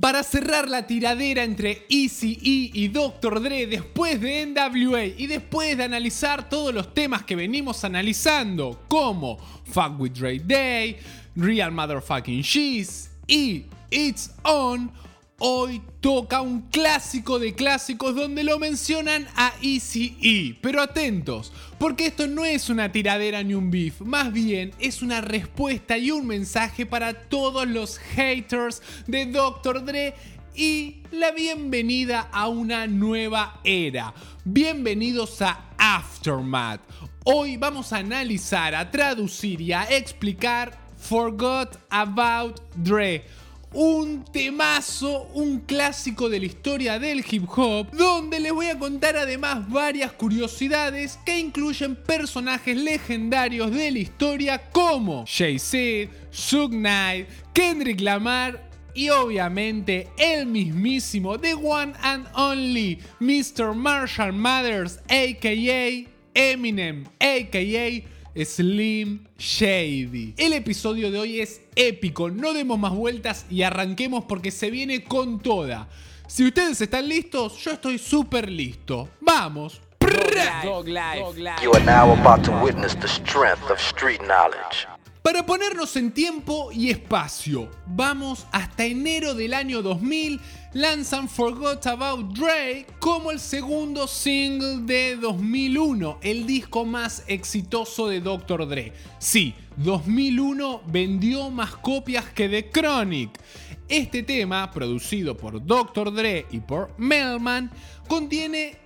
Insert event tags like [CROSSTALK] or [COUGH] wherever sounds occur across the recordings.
Para cerrar la tiradera entre Easy E y Dr. Dre después de NWA y después de analizar todos los temas que venimos analizando, como Fuck with Dre Day, Real Motherfucking Cheese y It's On, Hoy toca un clásico de clásicos donde lo mencionan a Easy E. Pero atentos, porque esto no es una tiradera ni un beef, más bien es una respuesta y un mensaje para todos los haters de Dr. Dre y la bienvenida a una nueva era. Bienvenidos a Aftermath. Hoy vamos a analizar, a traducir y a explicar Forgot About Dre un temazo, un clásico de la historia del hip hop, donde les voy a contar además varias curiosidades que incluyen personajes legendarios de la historia como Jay-Z, Suge Knight, Kendrick Lamar y obviamente el mismísimo The One and Only Mr. Marshall Mathers, aka Eminem, aka Slim Shady. El episodio de hoy es épico, no demos más vueltas y arranquemos porque se viene con toda. Si ustedes están listos, yo estoy súper listo. ¡Vamos! Para ponernos en tiempo y espacio, vamos hasta enero del año 2000 lanzan Forgot About Dre como el segundo single de 2001, el disco más exitoso de Dr. Dre. Sí, 2001 vendió más copias que The Chronic. Este tema, producido por Dr. Dre y por Melman, contiene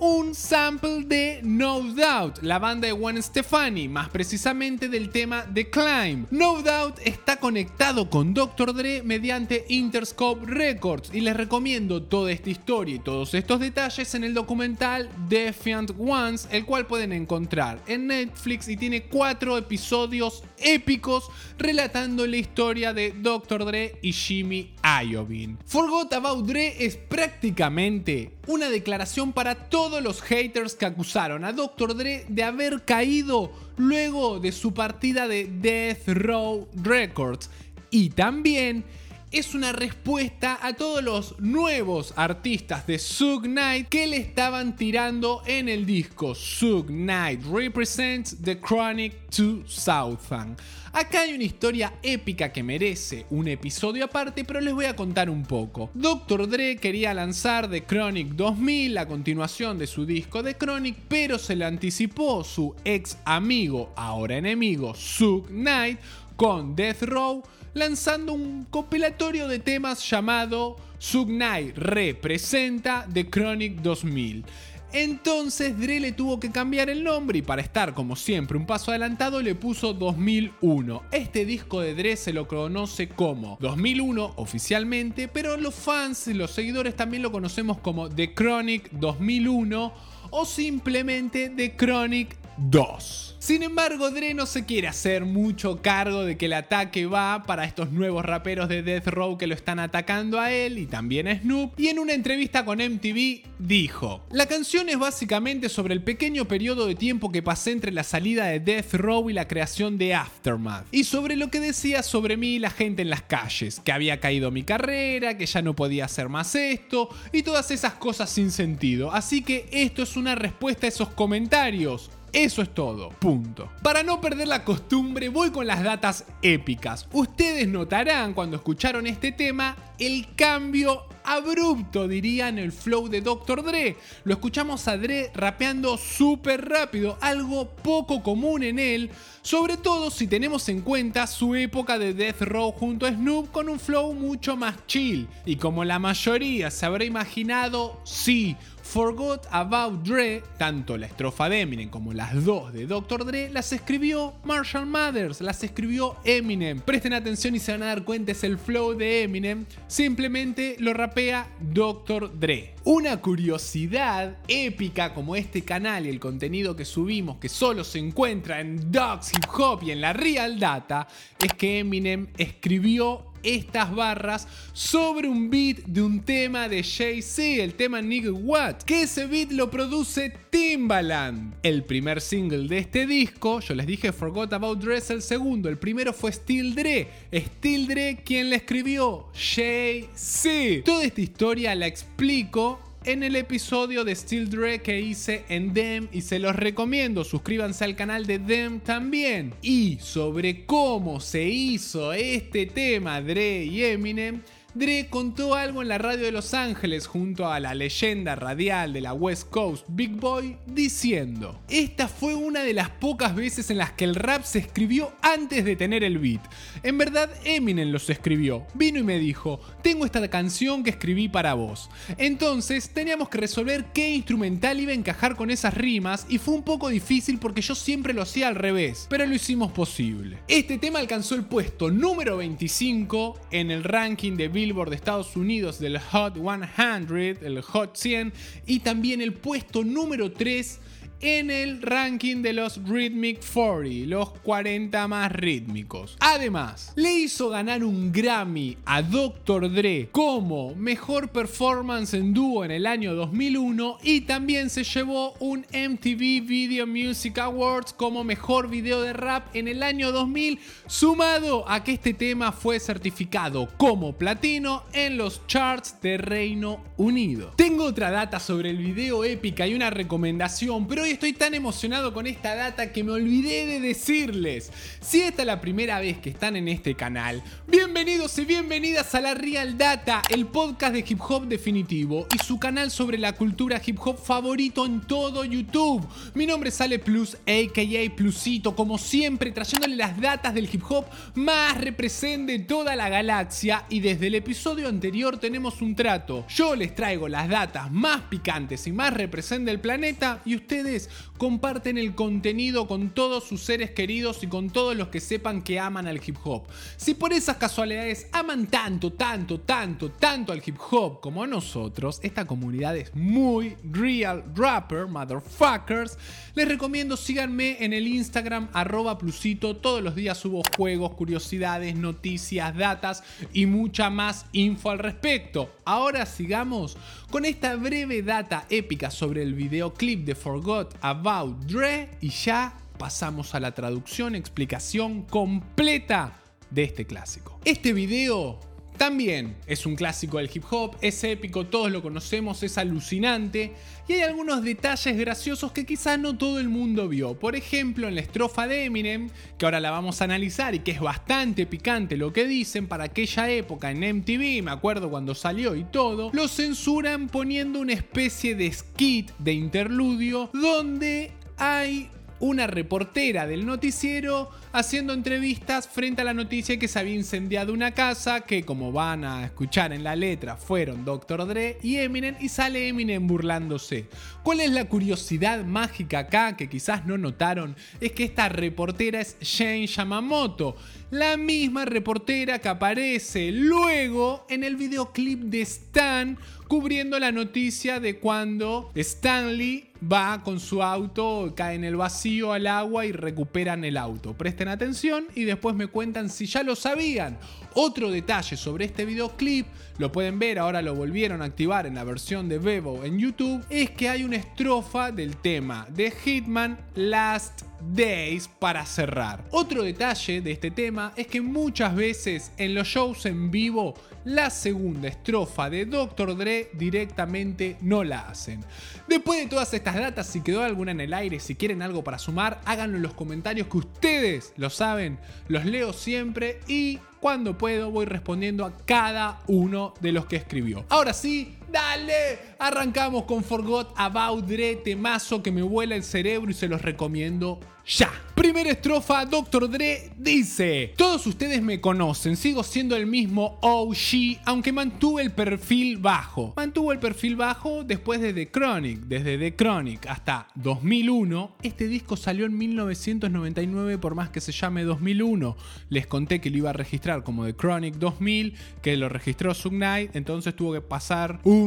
un sample de No Doubt, la banda de Gwen Stefani, más precisamente del tema The Climb. No Doubt está conectado con Dr. Dre mediante Interscope Records y les recomiendo toda esta historia y todos estos detalles en el documental Defiant Ones, el cual pueden encontrar en Netflix y tiene cuatro episodios épicos relatando la historia de Dr. Dre y Jimmy Iovine. Forgot About Dre es prácticamente una declaración para todos los haters que acusaron a Dr. Dre de haber caído luego de su partida de Death Row Records y también es una respuesta a todos los nuevos artistas de Suge Knight que le estaban tirando en el disco. Suge Knight represents the Chronic 2000. Acá hay una historia épica que merece un episodio aparte, pero les voy a contar un poco. Dr. Dre quería lanzar The Chronic 2000, la continuación de su disco The Chronic, pero se le anticipó su ex amigo, ahora enemigo, Suge Knight, con Death Row lanzando un compilatorio de temas llamado Sugnai representa The Chronic 2000. Entonces Dre le tuvo que cambiar el nombre y para estar como siempre un paso adelantado le puso 2001. Este disco de Dre se lo conoce como 2001 oficialmente, pero los fans los seguidores también lo conocemos como The Chronic 2001 o simplemente The Chronic 2. Sin embargo, Dre no se quiere hacer mucho cargo de que el ataque va para estos nuevos raperos de Death Row que lo están atacando a él y también a Snoop. Y en una entrevista con MTV dijo: La canción es básicamente sobre el pequeño periodo de tiempo que pasé entre la salida de Death Row y la creación de Aftermath. Y sobre lo que decía sobre mí la gente en las calles, que había caído mi carrera, que ya no podía hacer más esto y todas esas cosas sin sentido. Así que esto es una respuesta a esos comentarios. Eso es todo, punto. Para no perder la costumbre, voy con las datas épicas. Ustedes notarán cuando escucharon este tema el cambio abrupto, diría, en el flow de Dr. Dre. Lo escuchamos a Dre rapeando súper rápido, algo poco común en él, sobre todo si tenemos en cuenta su época de Death Row junto a Snoop con un flow mucho más chill. Y como la mayoría se habrá imaginado, sí, Forgot About Dre, tanto la estrofa de Eminem como las dos de Dr. Dre, las escribió Marshall Mathers, las escribió Eminem. Presten atención y se van a dar cuenta, es el flow de Eminem, simplemente lo rapea Dr. Dre. Una curiosidad épica como este canal y el contenido que subimos que solo se encuentra en Dogs Hip Hop y en la Real Data es que Eminem escribió estas barras sobre un beat de un tema de Jay-Z, el tema Nigga What, que ese beat lo produce Timbaland. El primer single de este disco, yo les dije Forgot About Dress el segundo, el primero fue Still Dre, Still Dre quien le escribió, Jay-Z. Toda esta historia la explico en el episodio de Still Dre que hice en Dem y se los recomiendo. Suscríbanse al canal de Dem también. Y sobre cómo se hizo este tema Dre y Eminem Dre contó algo en la radio de Los Ángeles junto a la leyenda radial de la West Coast Big Boy diciendo, esta fue una de las pocas veces en las que el rap se escribió antes de tener el beat. En verdad Eminem los escribió, vino y me dijo, tengo esta canción que escribí para vos. Entonces teníamos que resolver qué instrumental iba a encajar con esas rimas y fue un poco difícil porque yo siempre lo hacía al revés, pero lo hicimos posible. Este tema alcanzó el puesto número 25 en el ranking de Billboard de Estados Unidos del Hot 100, el Hot 100, y también el puesto número 3 en el ranking de los Rhythmic 40, los 40 más rítmicos. Además, le hizo ganar un Grammy a Dr. Dre como mejor performance en dúo en el año 2001 y también se llevó un MTV Video Music Awards como mejor video de rap en el año 2000, sumado a que este tema fue certificado como platino en los charts de Reino Unido. Tengo otra data sobre el video épica y una recomendación, pero estoy tan emocionado con esta data que me olvidé de decirles. Si esta es la primera vez que están en este canal, bienvenidos y bienvenidas a la Real Data, el podcast de hip hop definitivo y su canal sobre la cultura hip hop favorito en todo YouTube. Mi nombre es Ale Plus, aka Plusito, como siempre trayéndole las datas del hip hop más represent de toda la galaxia y desde el episodio anterior tenemos un trato. Yo les traigo las datas más picantes y más represent del planeta y ustedes comparten el contenido con todos sus seres queridos y con todos los que sepan que aman al hip hop. Si por esas casualidades aman tanto, tanto, tanto, tanto al hip hop como nosotros, esta comunidad es muy real rapper, motherfuckers, les recomiendo síganme en el Instagram arroba plusito, todos los días subo juegos, curiosidades, noticias, datas y mucha más info al respecto. Ahora sigamos con esta breve data épica sobre el videoclip de Forgot About Dre y ya pasamos a la traducción, explicación completa de este clásico. Este video también es un clásico del hip hop, es épico, todos lo conocemos, es alucinante y hay algunos detalles graciosos que quizás no todo el mundo vio. Por ejemplo, en la estrofa de Eminem, que ahora la vamos a analizar y que es bastante picante lo que dicen para aquella época en MTV, me acuerdo cuando salió y todo, lo censuran poniendo una especie de skit de interludio donde hay una reportera del noticiero haciendo entrevistas frente a la noticia que se había incendiado una casa, que como van a escuchar en la letra fueron Dr. Dre y Eminem, y sale Eminem burlándose. ¿Cuál es la curiosidad mágica acá que quizás no notaron? Es que esta reportera es Jane Yamamoto, la misma reportera que aparece luego en el videoclip de Stan cubriendo la noticia de cuando Stanley va con su auto, cae en el vacío al agua y recuperan el auto. Presten atención y después me cuentan si ya lo sabían. Otro detalle sobre este videoclip, lo pueden ver, ahora lo volvieron a activar en la versión de Bebo en YouTube, es que hay una estrofa del tema de Hitman Last Days para cerrar. Otro detalle de este tema es que muchas veces en los shows en vivo la segunda estrofa de Dr. Dre directamente no la hacen. Después de todas estas datas, si quedó alguna en el aire, si quieren algo para sumar, háganlo en los comentarios que ustedes lo saben, los leo siempre y cuando puedo voy respondiendo a cada uno de los que escribió. Ahora sí, dale, arrancamos con Forgot About Dre, temazo que me vuela el cerebro y se los recomiendo ya. Primera estrofa, Dr. Dre dice, todos ustedes me conocen, sigo siendo el mismo OG, aunque mantuve el perfil bajo. Mantuvo el perfil bajo después de The Chronic, desde The Chronic hasta 2001. Este disco salió en 1999 por más que se llame 2001. Les conté que lo iba a registrar como The Chronic 2000, que lo registró Sug Knight, entonces tuvo que pasar un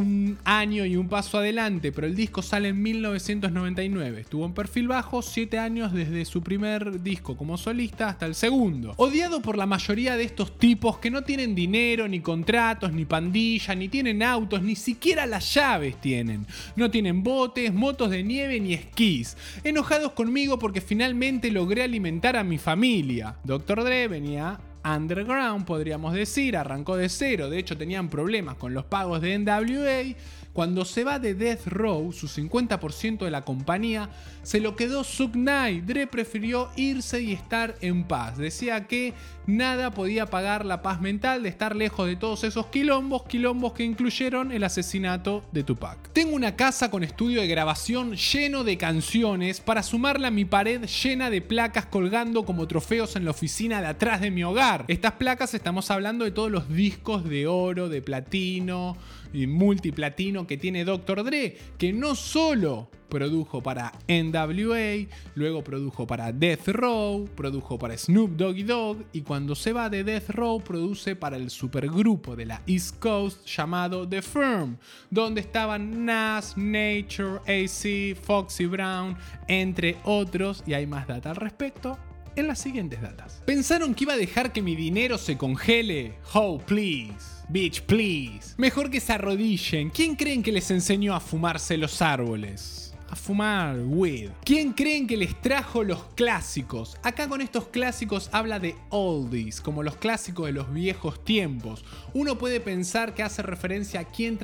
año y un paso adelante, pero el disco sale en 1999. Estuvo en perfil bajo 7 años desde su primer disco como solista hasta el segundo. Odiado por la mayoría de estos tipos que no tienen dinero, ni contratos, ni pandilla, ni tienen autos, ni siquiera las llaves tienen. No tienen botes, motos de nieve ni esquís. Enojados conmigo porque finalmente logré alimentar a mi familia. Dr. Dre venía underground, podríamos decir, arrancó de cero, de hecho tenían problemas con los pagos de NWA cuando se va de Death Row, su 50% de la compañía, se lo quedó Knight. Dre prefirió irse y estar en paz. Decía que nada podía pagar la paz mental de estar lejos de todos esos quilombos, quilombos que incluyeron el asesinato de Tupac. Tengo una casa con estudio de grabación lleno de canciones para sumarla a mi pared llena de placas colgando como trofeos en la oficina de atrás de mi hogar. Estas placas estamos hablando de todos los discos de oro, de platino y multiplatino que tiene Dr. Dre, que no solo produjo para NWA, luego produjo para Death Row, produjo para Snoop Doggy Dogg y cuando se va de Death Row produce para el supergrupo de la East Coast llamado The Firm, donde estaban Nas, Nature, AC, Foxy Brown, entre otros, y hay más data al respecto en las siguientes datas. ¿Pensaron que iba a dejar que mi dinero se congele? Oh, please. Bitch, please. Mejor que se arrodillen. ¿Quién creen que les enseñó a fumarse los árboles? A fumar weed. ¿Quién creen que les trajo los clásicos? Acá con estos clásicos habla de oldies, como los clásicos de los viejos tiempos. Uno puede pensar que hace referencia a quién,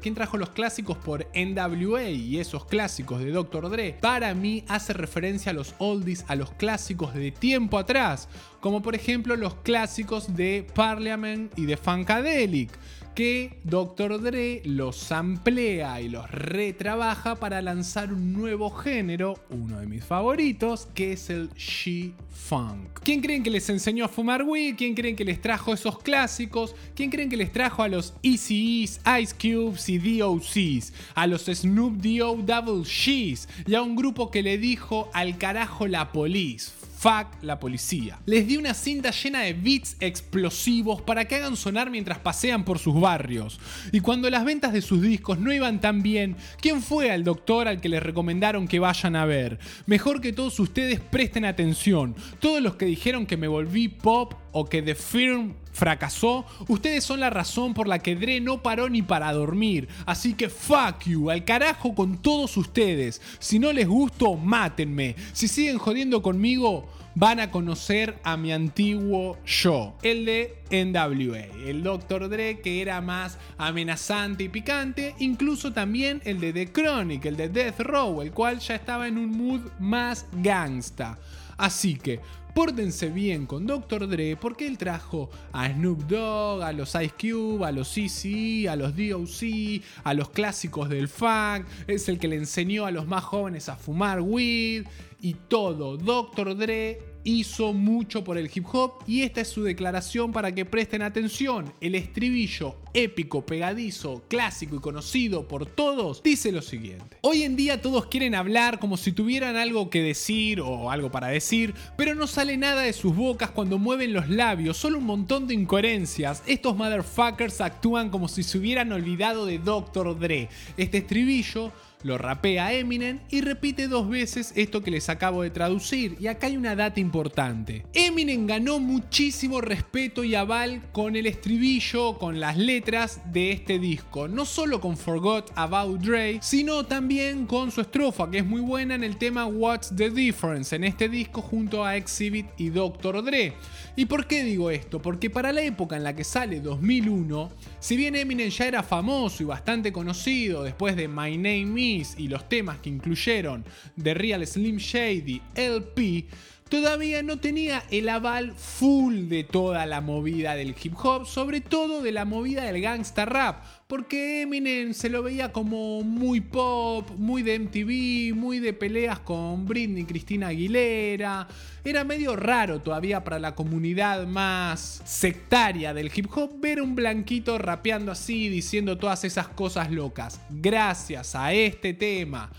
quién trajo los clásicos por NWA y esos clásicos de Dr. Dre. Para mí hace referencia a los oldies, a los clásicos de tiempo atrás, como por ejemplo los clásicos de Parliament y de Funkadelic que Dr. Dre los amplía y los retrabaja para lanzar un nuevo género, uno de mis favoritos, que es el She-Funk. ¿Quién creen que les enseñó a fumar weed? ¿Quién creen que les trajo esos clásicos? ¿Quién creen que les trajo a los ECEs, Ice Cubes y DOCs? A los Snoop D.O. Double G's y a un grupo que le dijo al carajo la police Fuck la policía. Les di una cinta llena de beats explosivos para que hagan sonar mientras pasean por sus barrios. Y cuando las ventas de sus discos no iban tan bien, ¿quién fue al doctor al que les recomendaron que vayan a ver? Mejor que todos ustedes presten atención. Todos los que dijeron que me volví pop o que The Firm fracasó, ustedes son la razón por la que Dre no paró ni para dormir. Así que fuck you, al carajo con todos ustedes. Si no les gusto, mátenme. Si siguen jodiendo conmigo, van a conocer a mi antiguo yo, el de NWA, el Dr. Dre que era más amenazante y picante, incluso también el de The Chronic, el de Death Row, el cual ya estaba en un mood más gangsta. Así que pórtense bien con Dr. Dre porque él trajo a Snoop Dogg, a los Ice Cube, a los CC, a los DOC, a los clásicos del funk, es el que le enseñó a los más jóvenes a fumar weed y todo. Dr. Dre hizo mucho por el hip hop y esta es su declaración para que presten atención. El estribillo épico, pegadizo, clásico y conocido por todos dice lo siguiente. Hoy en día todos quieren hablar como si tuvieran algo que decir o algo para decir, pero no sale nada de sus bocas cuando mueven los labios, solo un montón de incoherencias. Estos motherfuckers actúan como si se hubieran olvidado de Dr. Dre. Este estribillo lo rapea Eminem y repite dos veces esto que les acabo de traducir. Y acá hay una data importante. Eminem ganó muchísimo respeto y aval con el estribillo, con las letras de este disco. No solo con Forgot About Dre, sino también con su estrofa, que es muy buena en el tema What's the Difference, en este disco junto a Exhibit y Dr. Dre. ¿Y por qué digo esto? Porque para la época en la que sale 2001, si bien Eminem ya era famoso y bastante conocido después de My Name Is, y los temas que incluyeron The Real Slim Shady LP, todavía no tenía el aval full de toda la movida del hip hop, sobre todo de la movida del gangsta rap, porque Eminem se lo veía como muy pop, muy de MTV, muy de peleas con Britney, Cristina Aguilera. Era medio raro todavía para la comunidad más sectaria del hip hop ver un blanquito rapeando así, diciendo todas esas cosas locas. Gracias a este tema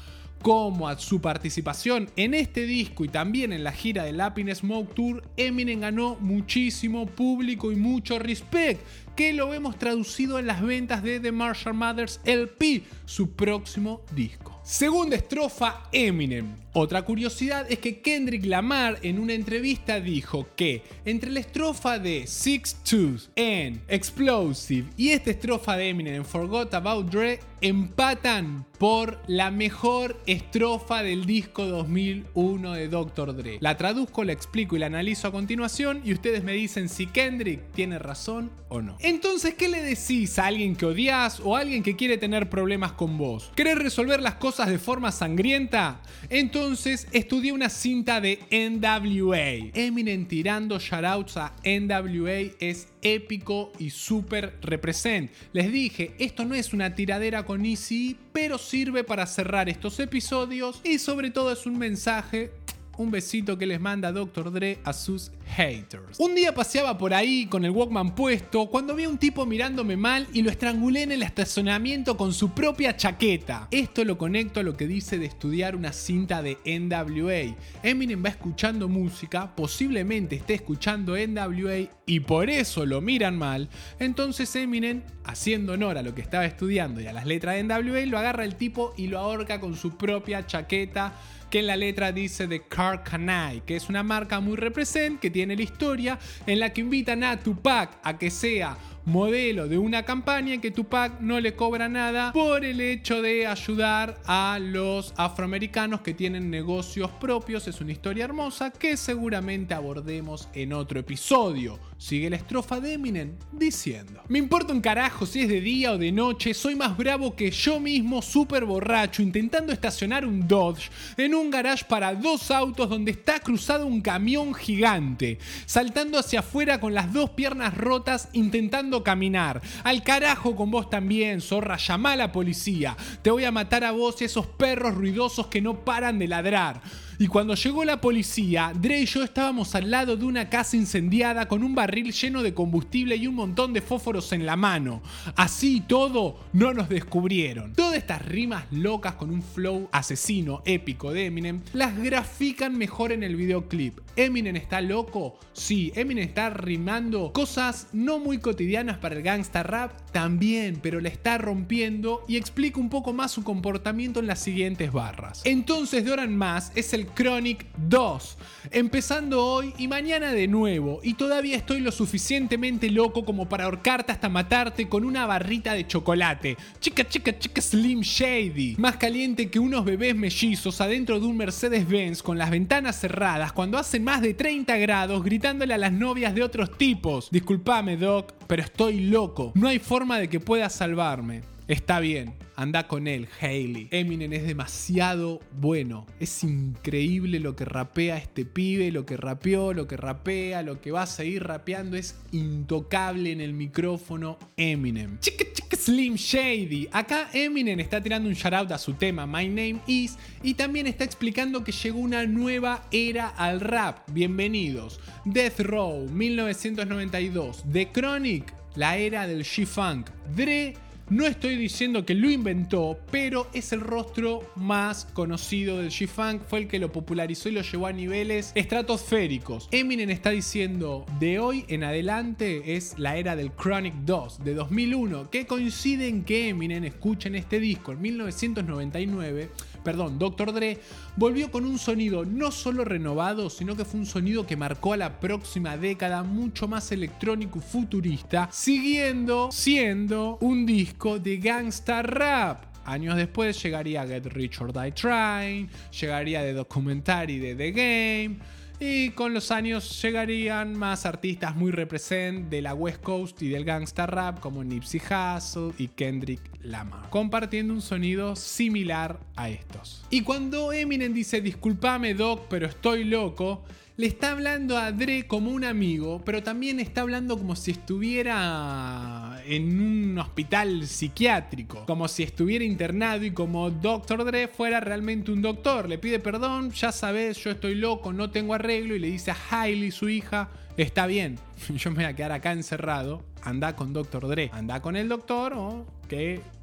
como a su participación en este disco y también en la gira del Happiness Smoke Tour, Eminem ganó muchísimo público y mucho respect, que lo vemos traducido en las ventas de The Marshall Mathers LP, su próximo disco. Segunda estrofa, Eminem. Otra curiosidad es que Kendrick Lamar en una entrevista dijo que entre la estrofa de Six Tooth en Explosive y esta estrofa de Eminem en Forgot About Dre empatan por la mejor estrofa del disco 2001 de Dr. Dre. La traduzco, la explico y la analizo a continuación y ustedes me dicen si Kendrick tiene razón o no. Entonces, ¿qué le decís a alguien que odias o a alguien que quiere tener problemas con vos? ¿Querés resolver las cosas de forma sangrienta? Entonces estudié una cinta de NWA. Eminem tirando shoutouts a NWA es épico y súper represent. Les dije, esto no es una tiradera con Easy, pero sirve para cerrar estos episodios y sobre todo es un mensaje un besito que les manda Dr. Dre a sus haters. Un día paseaba por ahí con el Walkman puesto cuando vi a un tipo mirándome mal y lo estrangulé en el estacionamiento con su propia chaqueta. Esto lo conecto a lo que dice de estudiar una cinta de NWA. Eminem va escuchando música, posiblemente esté escuchando NWA y por eso lo miran mal. Entonces Eminem, haciendo honor a lo que estaba estudiando y a las letras de NWA, lo agarra el tipo y lo ahorca con su propia chaqueta que en la letra dice de Car Canai, que es una marca muy represent que tiene la historia en la que invitan a Tupac a que sea modelo de una campaña en que Tupac no le cobra nada por el hecho de ayudar a los afroamericanos que tienen negocios propios. Es una historia hermosa que seguramente abordemos en otro episodio. Sigue la estrofa de Eminem diciendo: Me importa un carajo si es de día o de noche, soy más bravo que yo mismo, súper borracho, intentando estacionar un Dodge en un garage para dos autos donde está cruzado un camión gigante, saltando hacia afuera con las dos piernas rotas, intentando caminar. Al carajo con vos también, zorra, llama a la policía. Te voy a matar a vos y esos perros ruidosos que no paran de ladrar. Y cuando llegó la policía, Dre y yo estábamos al lado de una casa incendiada con un barril lleno de combustible y un montón de fósforos en la mano. Así y todo, no nos descubrieron. Todas estas rimas locas con un flow asesino épico de Eminem las grafican mejor en el videoclip. ¿Eminem está loco? Sí, Eminem está rimando cosas no muy cotidianas para el gangsta rap también, pero le está rompiendo y explica un poco más su comportamiento en las siguientes barras. Entonces, de ahora más, es el Chronic 2, empezando hoy y mañana de nuevo, y todavía estoy lo suficientemente loco como para ahorcarte hasta matarte con una barrita de chocolate. Chica, chica, chica Slim Shady. Más caliente que unos bebés mellizos adentro de un Mercedes-Benz con las ventanas cerradas cuando hacen más de 30 grados gritándole a las novias de otros tipos. Disculpame, Doc, pero estoy loco. No hay forma de que pueda salvarme. Está bien, anda con él, Hailey. Eminem es demasiado bueno. Es increíble lo que rapea este pibe, lo que rapeó, lo que rapea, lo que va a seguir rapeando. Es intocable en el micrófono Eminem. Chica, chica, Slim Shady. Acá Eminem está tirando un shoutout a su tema My Name Is y también está explicando que llegó una nueva era al rap. Bienvenidos. Death Row 1992. The Chronic, la era del G-Funk. Dre no estoy diciendo que lo inventó, pero es el rostro más conocido del G-Funk, fue el que lo popularizó y lo llevó a niveles estratosféricos. Eminem está diciendo, de hoy en adelante es la era del Chronic 2, de 2001, que coincide en que Eminem, escuchen este disco, en 1999, perdón, Dr. Dre, volvió con un sonido no solo renovado, sino que fue un sonido que marcó a la próxima década mucho más electrónico y futurista, siguiendo siendo un disco de gangsta rap. Años después llegaría Get Rich or Die Trying, llegaría The Documentary de The Game y con los años llegarían más artistas muy represent de la West Coast y del gangsta rap como Nipsey Hussle y Kendrick Lamar, compartiendo un sonido similar a estos. Y cuando Eminem dice disculpame Doc, pero estoy loco, le está hablando a Dre como un amigo, pero también está hablando como si estuviera en un hospital psiquiátrico, como si estuviera internado y como Dr. Dre fuera realmente un doctor. Le pide perdón, ya sabes, yo estoy loco, no tengo arreglo, y le dice a Hailey, su hija, está bien, [LAUGHS] yo me voy a quedar acá encerrado, anda con Dr. Dre, anda con el doctor o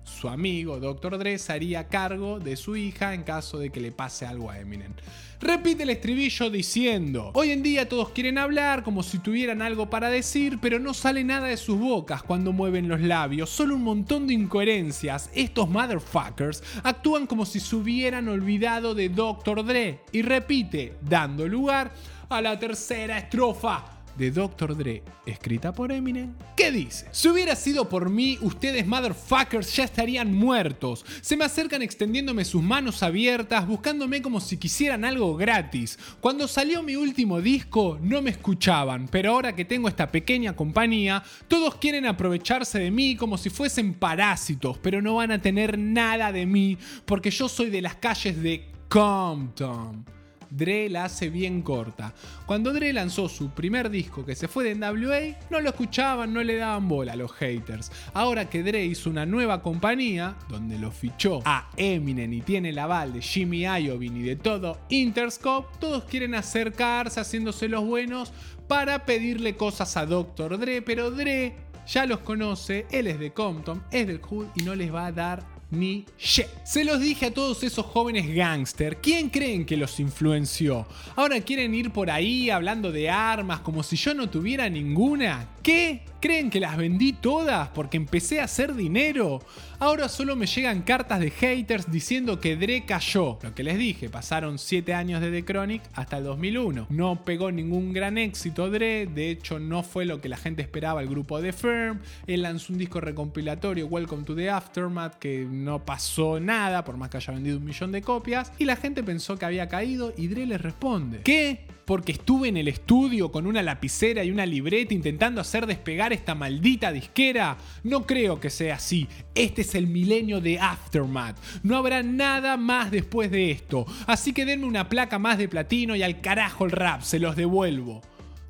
su amigo Dr. Dre se haría cargo de su hija en caso de que le pase algo a Eminem. Repite el estribillo diciendo, hoy en día todos quieren hablar como si tuvieran algo para decir, pero no sale nada de sus bocas cuando mueven los labios, solo un montón de incoherencias. Estos motherfuckers actúan como si se hubieran olvidado de Dr. Dre. Y repite, dando lugar a la tercera estrofa de Dr. Dre, escrita por Eminem, ¿qué dice? Si hubiera sido por mí, ustedes motherfuckers ya estarían muertos. Se me acercan extendiéndome sus manos abiertas, buscándome como si quisieran algo gratis. Cuando salió mi último disco, no me escuchaban, pero ahora que tengo esta pequeña compañía, todos quieren aprovecharse de mí como si fuesen parásitos, pero no van a tener nada de mí, porque yo soy de las calles de Compton. Dre la hace bien corta. Cuando Dre lanzó su primer disco que se fue de NWA, no lo escuchaban, no le daban bola a los haters. Ahora que Dre hizo una nueva compañía, donde lo fichó a Eminem y tiene el aval de Jimmy Iovine y de todo Interscope, todos quieren acercarse haciéndose los buenos para pedirle cosas a Dr. Dre, pero Dre ya los conoce, él es de Compton, es del Hood y no les va a dar ni shit. Se los dije a todos esos jóvenes gángster. ¿Quién creen que los influenció? Ahora quieren ir por ahí hablando de armas como si yo no tuviera ninguna. ¿Qué? ¿Creen que las vendí todas porque empecé a hacer dinero? Ahora solo me llegan cartas de haters diciendo que Dre cayó. Lo que les dije, pasaron 7 años de The Chronic hasta el 2001. No pegó ningún gran éxito Dre, de hecho no fue lo que la gente esperaba el grupo de Firm. Él lanzó un disco recompilatorio, Welcome to the Aftermath, que no pasó nada, por más que haya vendido un millón de copias. Y la gente pensó que había caído y Dre les responde. ¿Qué? Porque estuve en el estudio con una lapicera y una libreta intentando hacer despegar esta maldita disquera? No creo que sea así. Este es el milenio de Aftermath. No habrá nada más después de esto. Así que denme una placa más de platino y al carajo el rap, se los devuelvo.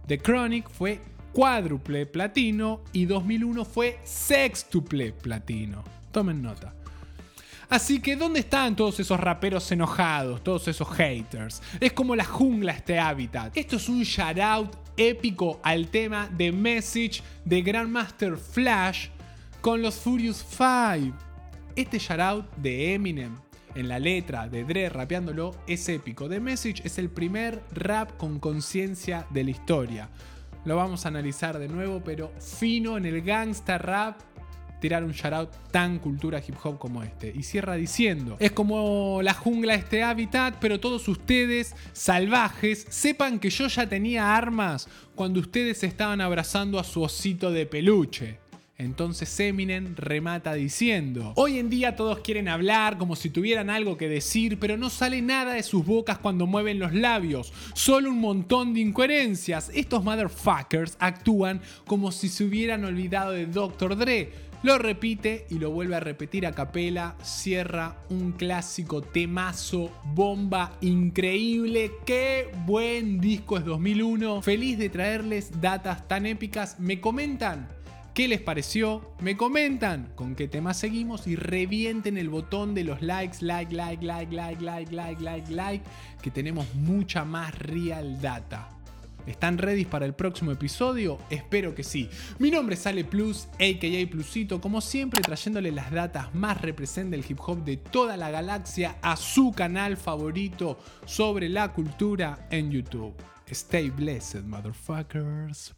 The Chronic fue cuádruple platino y 2001 fue sextuple platino. Tomen nota. Así que, ¿dónde están todos esos raperos enojados, todos esos haters? Es como la jungla este hábitat. Esto es un shoutout épico al tema de Message de Grandmaster Flash con los Furious 5. Este shoutout de Eminem en la letra de Dre rapeándolo es épico. The Message es el primer rap con conciencia de la historia. Lo vamos a analizar de nuevo, pero fino en el gangsta rap tirar un shoutout tan cultura hip hop como este. Y cierra diciendo, es como la jungla este hábitat, pero todos ustedes, salvajes, sepan que yo ya tenía armas cuando ustedes estaban abrazando a su osito de peluche. Entonces Eminem remata diciendo, hoy en día todos quieren hablar como si tuvieran algo que decir, pero no sale nada de sus bocas cuando mueven los labios, solo un montón de incoherencias. Estos motherfuckers actúan como si se hubieran olvidado de Dr. Dre lo repite y lo vuelve a repetir a capela. Cierra un clásico temazo, bomba increíble. Qué buen disco es 2001. Feliz de traerles datas tan épicas. Me comentan ¿Qué les pareció? Me comentan con qué tema seguimos y revienten el botón de los likes, like, like, like, like, like, like, like, like, que tenemos mucha más real data. ¿Están ready para el próximo episodio? Espero que sí. Mi nombre es Ale Plus, aka Plusito, como siempre trayéndole las datas más represent del hip hop de toda la galaxia a su canal favorito sobre la cultura en YouTube. Stay blessed, motherfuckers.